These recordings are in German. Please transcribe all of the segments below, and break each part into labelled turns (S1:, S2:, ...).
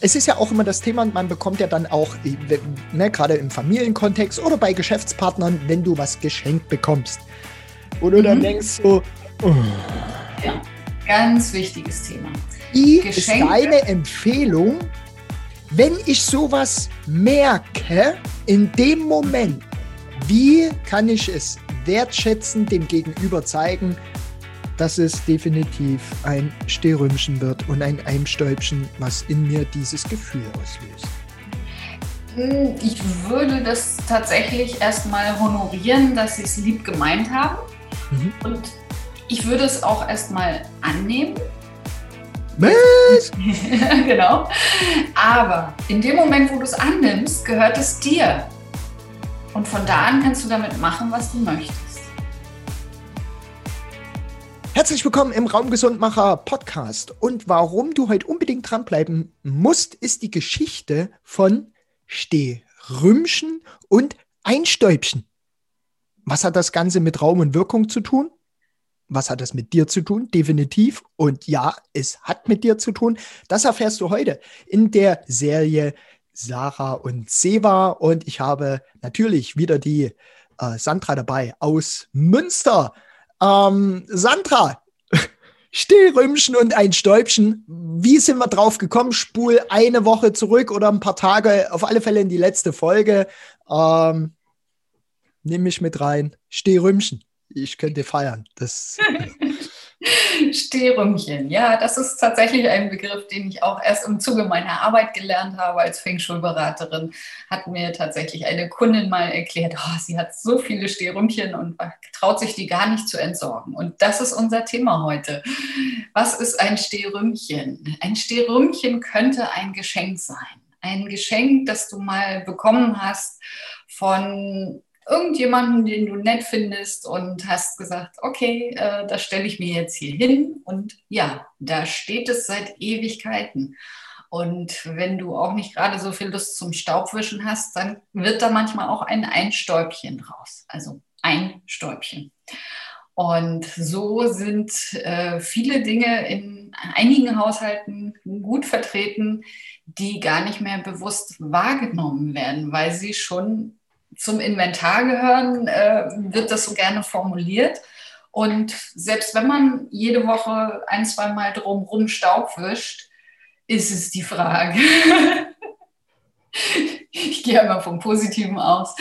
S1: es ist ja auch immer das Thema, man bekommt ja dann auch, ne, gerade im Familienkontext oder bei Geschäftspartnern, wenn du was geschenkt bekommst. Wo du mhm. dann denkst so, oh.
S2: Ja, ganz wichtiges Thema.
S1: Wie Geschenke. ist deine Empfehlung, wenn ich sowas merke, in dem Moment, wie kann ich es wertschätzen, dem Gegenüber zeigen, dass es definitiv ein Stehrümchen wird und ein Eimstäubchen, was in mir dieses Gefühl auslöst?
S2: Hm, ich würde das tatsächlich erstmal honorieren, dass sie es lieb gemeint haben. Mhm. Und ich würde es auch erstmal annehmen.
S1: Was?
S2: genau. Aber in dem Moment, wo du es annimmst, gehört es dir. Und von da an kannst du damit machen, was du möchtest.
S1: Herzlich willkommen im Raumgesundmacher Podcast. Und warum du heute unbedingt dranbleiben musst, ist die Geschichte von Stehrümchen und Einstäubchen. Was hat das Ganze mit Raum und Wirkung zu tun? Was hat das mit dir zu tun? Definitiv. Und ja, es hat mit dir zu tun. Das erfährst du heute in der Serie Sarah und Seva. Und ich habe natürlich wieder die äh, Sandra dabei aus Münster. Ähm, Sandra, Stehrümchen und ein Stäubchen. Wie sind wir drauf gekommen? Spul eine Woche zurück oder ein paar Tage, auf alle Fälle in die letzte Folge. Ähm, nimm mich mit rein. Stehrümchen. Ich könnte feiern. Das
S2: Stehrümchen, ja, das ist tatsächlich ein Begriff, den ich auch erst im Zuge meiner Arbeit gelernt habe als Feng Shui-Beraterin. Hat mir tatsächlich eine Kundin mal erklärt, oh, sie hat so viele Stehrümchen und traut sich die gar nicht zu entsorgen. Und das ist unser Thema heute. Was ist ein Stehrümchen? Ein Stehrümchen könnte ein Geschenk sein. Ein Geschenk, das du mal bekommen hast von irgendjemanden, den du nett findest und hast gesagt, okay, äh, das stelle ich mir jetzt hier hin. Und ja, da steht es seit Ewigkeiten. Und wenn du auch nicht gerade so viel Lust zum Staubwischen hast, dann wird da manchmal auch ein Einstäubchen draus. Also ein Stäubchen. Und so sind äh, viele Dinge in einigen Haushalten gut vertreten, die gar nicht mehr bewusst wahrgenommen werden, weil sie schon zum Inventar gehören, äh, wird das so gerne formuliert. Und selbst wenn man jede Woche ein, zwei Mal drumherum Staub wischt, ist es die Frage. ich gehe einmal vom Positiven aus.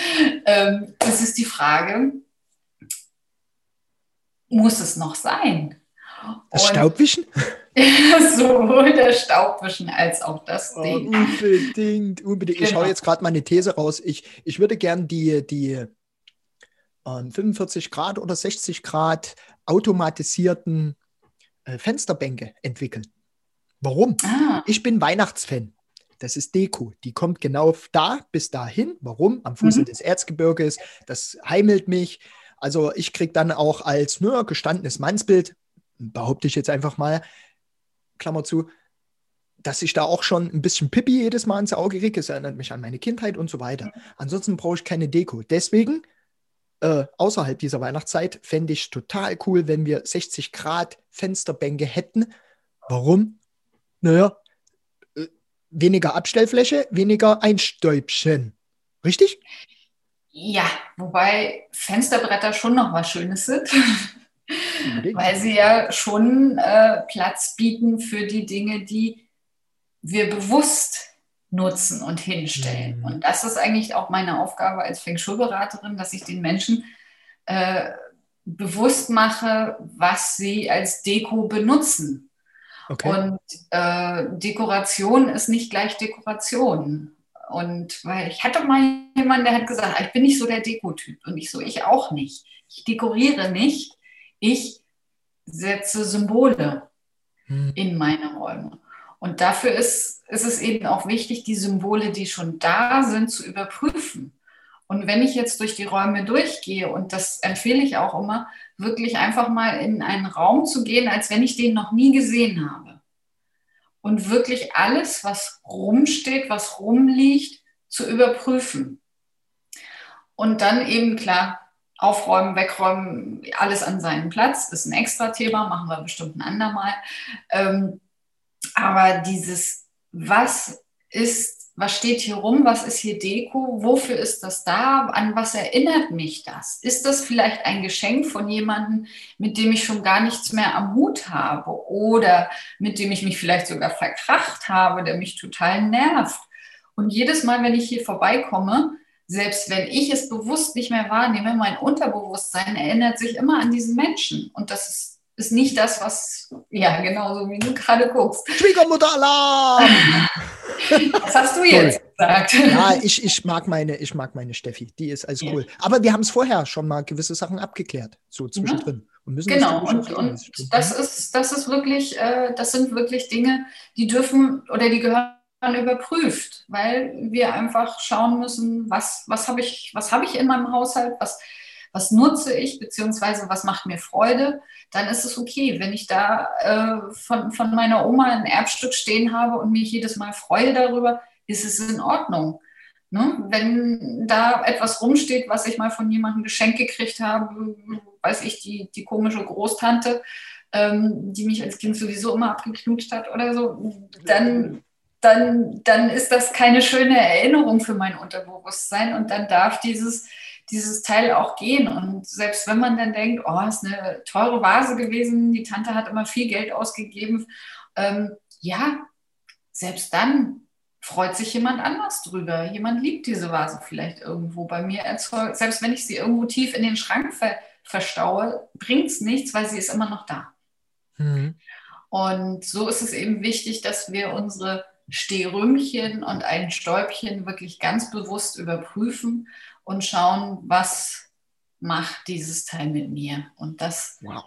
S2: Ähm, es ist die Frage, muss es noch sein?
S1: Das Und Staubwischen?
S2: sowohl das Staubwischen als auch das oh, Ding.
S1: Unbedingt, unbedingt. Genau. Ich haue jetzt gerade meine These raus. Ich, ich würde gern die, die äh, 45 Grad oder 60 Grad automatisierten äh, Fensterbänke entwickeln. Warum? Ah. Ich bin Weihnachtsfan. Das ist Deko. Die kommt genau da bis dahin. Warum? Am Fuße mhm. des Erzgebirges. Das heimelt mich. Also ich kriege dann auch als nur gestandenes Mannsbild, behaupte ich jetzt einfach mal, Klammer zu, dass ich da auch schon ein bisschen Pippi jedes Mal ins Auge kriege. Es erinnert mich an meine Kindheit und so weiter. Ansonsten brauche ich keine Deko. Deswegen, äh, außerhalb dieser Weihnachtszeit, fände ich total cool, wenn wir 60 Grad Fensterbänke hätten. Warum? Naja, äh, weniger Abstellfläche, weniger Einstäubchen. Richtig?
S2: Ja, wobei Fensterbretter schon noch was Schönes sind. Weil sie ja schon äh, Platz bieten für die Dinge, die wir bewusst nutzen und hinstellen. Mhm. Und das ist eigentlich auch meine Aufgabe als Feng Shui-Beraterin, dass ich den Menschen äh, bewusst mache, was sie als Deko benutzen. Okay. Und äh, Dekoration ist nicht gleich Dekoration. Und weil ich hatte mal jemanden, der hat gesagt, ich bin nicht so der Dekotyp. Und ich so, ich auch nicht. Ich dekoriere nicht, ich setze Symbole hm. in meine Räume. Und dafür ist, ist es eben auch wichtig, die Symbole, die schon da sind, zu überprüfen. Und wenn ich jetzt durch die Räume durchgehe, und das empfehle ich auch immer, wirklich einfach mal in einen Raum zu gehen, als wenn ich den noch nie gesehen habe. Und wirklich alles, was rumsteht, was rumliegt, zu überprüfen. Und dann eben klar Aufräumen, wegräumen, alles an seinen Platz, ist ein extra Thema, machen wir bestimmt ein andermal. Ähm, aber dieses, was ist, was steht hier rum, was ist hier Deko, wofür ist das da, an was erinnert mich das? Ist das vielleicht ein Geschenk von jemandem, mit dem ich schon gar nichts mehr am Hut habe oder mit dem ich mich vielleicht sogar verkracht habe, der mich total nervt? Und jedes Mal, wenn ich hier vorbeikomme, selbst wenn ich es bewusst nicht mehr wahrnehme, mein Unterbewusstsein erinnert sich immer an diesen Menschen. Und das ist ist nicht das, was, ja, genau so wie du gerade guckst.
S1: Schwiegermutter-Alarm!
S2: Was hast du jetzt cool. gesagt?
S1: Ja, ich, ich, mag meine, ich mag meine Steffi, die ist alles ja. cool. Aber wir haben es vorher schon mal gewisse Sachen abgeklärt, so zwischendrin.
S2: Ja. Und müssen genau, und, und das, ist, das ist wirklich, äh, das sind wirklich Dinge, die dürfen oder die gehören überprüft, weil wir einfach schauen müssen, was, was habe ich, hab ich in meinem Haushalt, was, was nutze ich, beziehungsweise was macht mir Freude, dann ist es okay. Wenn ich da äh, von, von meiner Oma ein Erbstück stehen habe und mich jedes Mal freue darüber, ist es in Ordnung. Ne? Wenn da etwas rumsteht, was ich mal von jemandem geschenkt gekriegt habe, weiß ich, die, die komische Großtante, ähm, die mich als Kind sowieso immer abgeknutscht hat oder so, dann, dann, dann ist das keine schöne Erinnerung für mein Unterbewusstsein und dann darf dieses dieses Teil auch gehen. Und selbst wenn man dann denkt, oh, ist eine teure Vase gewesen, die Tante hat immer viel Geld ausgegeben, ähm, ja, selbst dann freut sich jemand anders drüber. Jemand liebt diese Vase vielleicht irgendwo bei mir erzeugt. Selbst wenn ich sie irgendwo tief in den Schrank ver verstaue, bringt es nichts, weil sie ist immer noch da. Mhm. Und so ist es eben wichtig, dass wir unsere Stehrümchen und ein Stäubchen wirklich ganz bewusst überprüfen und schauen, was macht dieses Teil mit mir. Und das.
S1: Wow.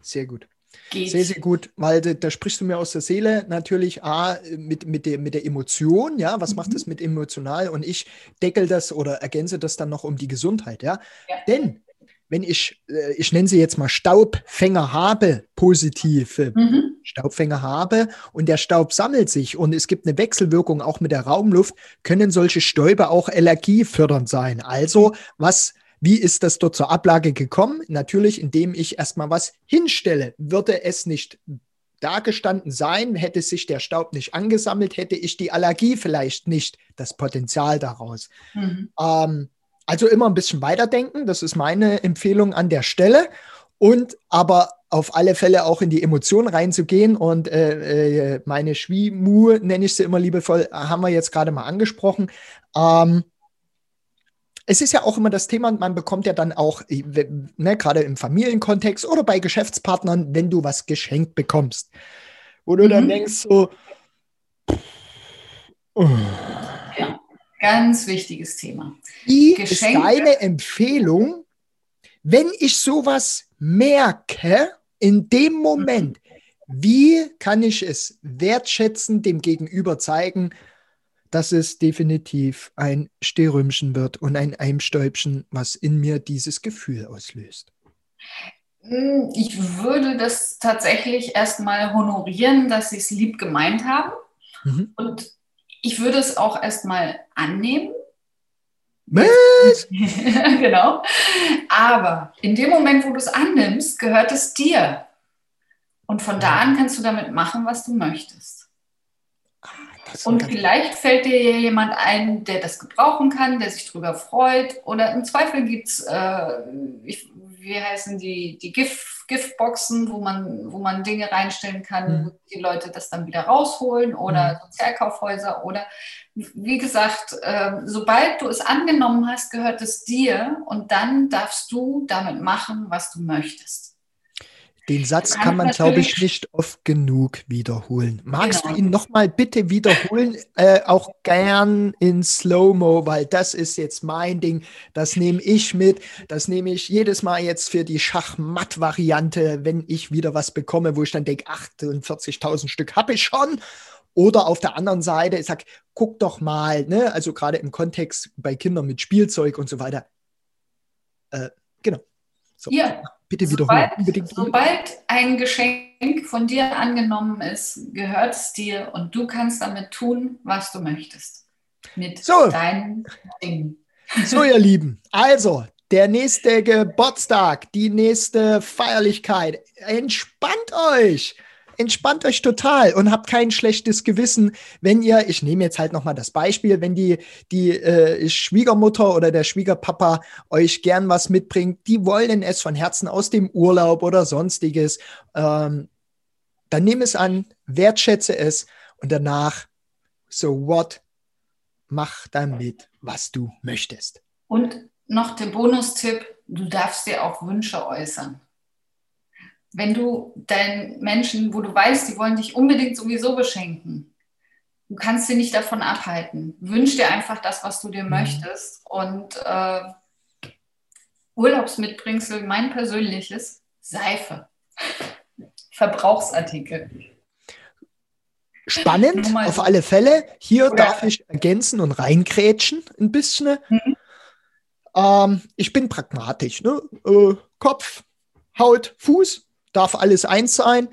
S1: Sehr gut. Geht. Sehr, sehr gut, weil da, da, sprichst du mir aus der Seele natürlich A, mit, mit, der, mit der Emotion, ja, was mhm. macht es mit emotional und ich deckel das oder ergänze das dann noch um die Gesundheit, ja. ja. Denn wenn ich, äh, ich nenne sie jetzt mal Staubfänger habe, positive mhm. Staubfänger habe und der Staub sammelt sich und es gibt eine Wechselwirkung auch mit der Raumluft, können solche Stäube auch allergiefördernd sein. Also, was wie ist das dort zur Ablage gekommen? Natürlich, indem ich erstmal was hinstelle. Würde es nicht dagestanden sein, hätte sich der Staub nicht angesammelt, hätte ich die Allergie vielleicht nicht, das Potenzial daraus. Mhm. Ähm, also immer ein bisschen weiterdenken, das ist meine Empfehlung an der Stelle. Und aber auf alle Fälle auch in die Emotionen reinzugehen. Und äh, äh, meine Schwimu, nenne ich sie immer liebevoll, haben wir jetzt gerade mal angesprochen. Ähm, es ist ja auch immer das Thema, man bekommt ja dann auch, äh, ne, gerade im Familienkontext oder bei Geschäftspartnern, wenn du was geschenkt bekommst, wo du mhm. dann denkst so,
S2: oh. Ganz wichtiges Thema.
S1: Wie Geschenke. ist deine Empfehlung, wenn ich sowas merke, in dem Moment, wie kann ich es wertschätzen, dem Gegenüber zeigen, dass es definitiv ein Stehrümchen wird und ein Eimstäubchen, was in mir dieses Gefühl auslöst?
S2: Hm, ich würde das tatsächlich erstmal honorieren, dass sie es lieb gemeint haben. Mhm. Und ich würde es auch erstmal annehmen.
S1: Was?
S2: genau. Aber in dem Moment, wo du es annimmst, gehört es dir. Und von da an kannst du damit machen, was du möchtest. Ah, und vielleicht fällt dir jemand ein, der das gebrauchen kann, der sich darüber freut. Oder im Zweifel gibt es, äh, wie heißen die, die GIF, Giftboxen, wo man, wo man Dinge reinstellen kann, mhm. wo die Leute das dann wieder rausholen oder mhm. Sozialkaufhäuser oder wie gesagt, äh, sobald du es angenommen hast, gehört es dir und dann darfst du damit machen, was du möchtest.
S1: Den Satz kann man, glaube ich, nicht oft genug wiederholen. Magst genau. du ihn nochmal bitte wiederholen? Äh, auch gern in Slow-Mo, weil das ist jetzt mein Ding. Das nehme ich mit. Das nehme ich jedes Mal jetzt für die Schachmatt-Variante, wenn ich wieder was bekomme, wo ich dann denke, 48.000 Stück habe ich schon. Oder auf der anderen Seite, ich sage, guck doch mal, ne? also gerade im Kontext bei Kindern mit Spielzeug und so weiter. Äh, genau.
S2: So. Ja, Bitte wiederholen. Sobald, sobald ein Geschenk von dir angenommen ist, gehört es dir und du kannst damit tun, was du möchtest. Mit so. deinen Dingen.
S1: So, ihr Lieben. Also, der nächste Geburtstag, die nächste Feierlichkeit. Entspannt euch. Entspannt euch total und habt kein schlechtes Gewissen, wenn ihr, ich nehme jetzt halt nochmal das Beispiel, wenn die, die äh, Schwiegermutter oder der Schwiegerpapa euch gern was mitbringt, die wollen es von Herzen aus dem Urlaub oder sonstiges, ähm, dann nimm es an, wertschätze es und danach, so what, mach damit, was du möchtest.
S2: Und noch der Bonustipp, du darfst dir auch Wünsche äußern wenn du deinen Menschen, wo du weißt, die wollen dich unbedingt sowieso beschenken, du kannst sie nicht davon abhalten. Wünsch dir einfach das, was du dir mhm. möchtest. Und äh, Urlaubsmitbringsel, mein persönliches, Seife. Verbrauchsartikel.
S1: Spannend, auf alle Fälle. Hier Oder darf ich ergänzen und reinkrätschen ein bisschen. Mhm. Ähm, ich bin pragmatisch. Ne? Äh, Kopf, Haut, Fuß, darf alles eins sein.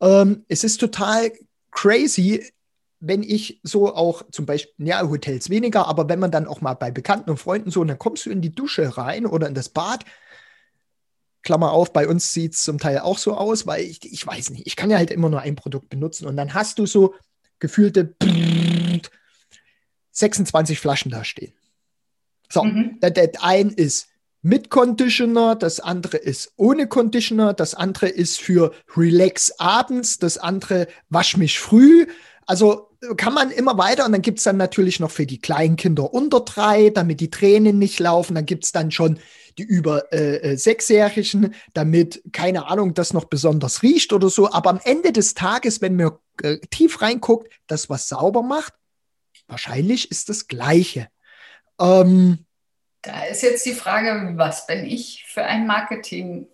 S1: Ähm, es ist total crazy, wenn ich so auch zum Beispiel, ja, Hotels weniger, aber wenn man dann auch mal bei Bekannten und Freunden so, dann kommst du in die Dusche rein oder in das Bad. Klammer auf, bei uns sieht es zum Teil auch so aus, weil ich, ich weiß nicht, ich kann ja halt immer nur ein Produkt benutzen und dann hast du so gefühlte 26 Flaschen da stehen. So, mhm. das, das ein ist mit Conditioner, das andere ist ohne Conditioner, das andere ist für Relax abends, das andere wasch mich früh. Also kann man immer weiter und dann gibt es dann natürlich noch für die kleinen Kinder unter drei, damit die Tränen nicht laufen. Dann gibt es dann schon die über äh, äh, Sechsjährigen, damit, keine Ahnung, das noch besonders riecht oder so. Aber am Ende des Tages, wenn man äh, tief reinguckt, das, was sauber macht, wahrscheinlich ist das Gleiche. Ähm,
S2: da ist jetzt die Frage, was bin ich für ein Marketing?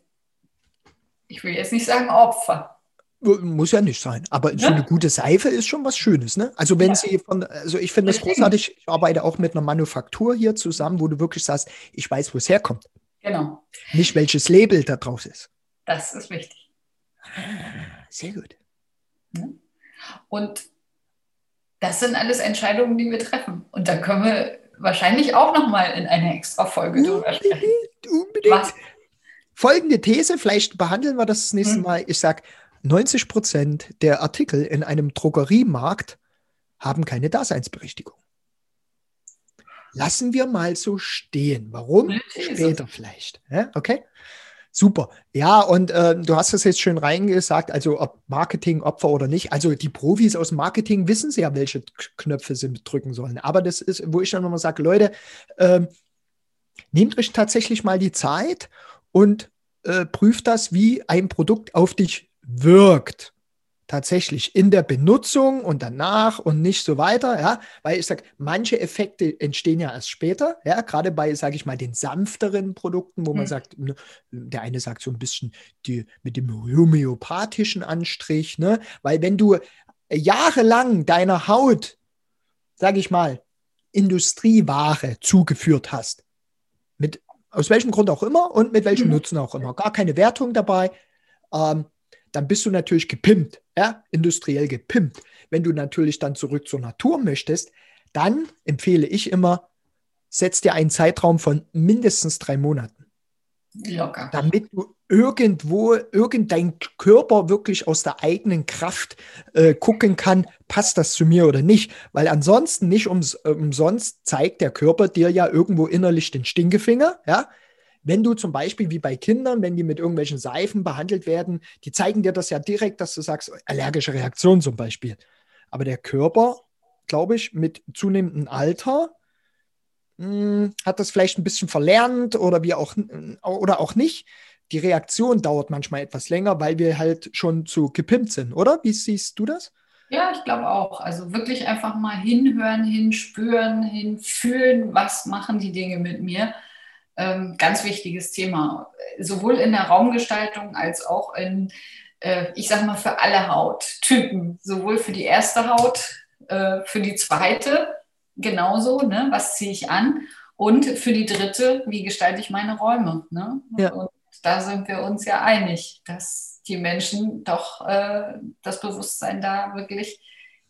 S2: Ich will jetzt nicht sagen Opfer.
S1: Muss ja nicht sein, aber so eine gute Seife ist schon was Schönes, ne? Also wenn ja. sie von, also ich finde es großartig, ich arbeite auch mit einer Manufaktur hier zusammen, wo du wirklich sagst, ich weiß, wo es herkommt.
S2: Genau.
S1: Nicht welches Label da drauf ist.
S2: Das ist wichtig.
S1: Sehr gut.
S2: Und das sind alles Entscheidungen, die wir treffen. Und da können wir wahrscheinlich auch nochmal in eine extra Folge drüber sprechen.
S1: Unbedingt. Was? Folgende These, vielleicht behandeln wir das, das nächste hm. Mal. Ich sage, 90 Prozent der Artikel in einem Drogeriemarkt haben keine Daseinsberechtigung. Lassen wir mal so stehen. Warum? Später vielleicht. Ja, okay? Super. Ja, und äh, du hast es jetzt schön reingesagt, also ob Marketing-Opfer oder nicht. Also die Profis aus Marketing wissen ja, welche Knöpfe sie drücken sollen. Aber das ist, wo ich dann nochmal sage, Leute, äh, nehmt euch tatsächlich mal die Zeit und äh, prüft das, wie ein Produkt auf dich wirkt tatsächlich in der Benutzung und danach und nicht so weiter, ja, weil ich sage, manche Effekte entstehen ja erst später, ja, gerade bei, sage ich mal, den sanfteren Produkten, wo man mhm. sagt, ne, der eine sagt so ein bisschen die mit dem homöopathischen Anstrich, ne, weil wenn du jahrelang deiner Haut, sage ich mal, Industrieware zugeführt hast, mit aus welchem Grund auch immer und mit welchem mhm. Nutzen auch immer, gar keine Wertung dabei, ähm, dann bist du natürlich gepimpt, ja, industriell gepimpt. Wenn du natürlich dann zurück zur Natur möchtest, dann empfehle ich immer, setz dir einen Zeitraum von mindestens drei Monaten.
S2: Locker.
S1: Damit du irgendwo, irgendein Körper wirklich aus der eigenen Kraft äh, gucken kann, passt das zu mir oder nicht. Weil ansonsten nicht ums, umsonst zeigt der Körper dir ja irgendwo innerlich den Stinkefinger, ja, wenn du zum Beispiel wie bei Kindern, wenn die mit irgendwelchen Seifen behandelt werden, die zeigen dir das ja direkt, dass du sagst, allergische Reaktion zum Beispiel. Aber der Körper, glaube ich, mit zunehmendem Alter mh, hm, hat das vielleicht ein bisschen verlernt oder wie auch oder auch nicht. Die Reaktion dauert manchmal etwas länger, weil wir halt schon zu gepimpt sind, oder? Wie siehst du das?
S2: Ja, ich glaube auch. Also wirklich einfach mal hinhören, hinspüren, hinfühlen, was machen die Dinge mit mir ähm, ganz wichtiges Thema, sowohl in der Raumgestaltung als auch in, äh, ich sage mal, für alle Hauttypen, sowohl für die erste Haut, äh, für die zweite genauso, ne? was ziehe ich an und für die dritte, wie gestalte ich meine Räume. Ne? Ja. Und da sind wir uns ja einig, dass die Menschen doch äh, das Bewusstsein da wirklich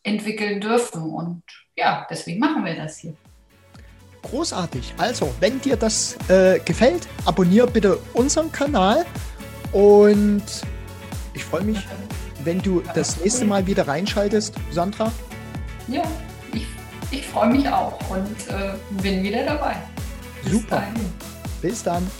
S2: entwickeln dürfen. Und ja, deswegen machen wir das hier.
S1: Großartig. Also, wenn dir das äh, gefällt, abonniere bitte unseren Kanal und ich freue mich wenn du das nächste Mal wieder reinschaltest, Sandra.
S2: Ja, ich, ich freue mich auch und äh, bin wieder dabei.
S1: Bis Super. Dahin. Bis dann.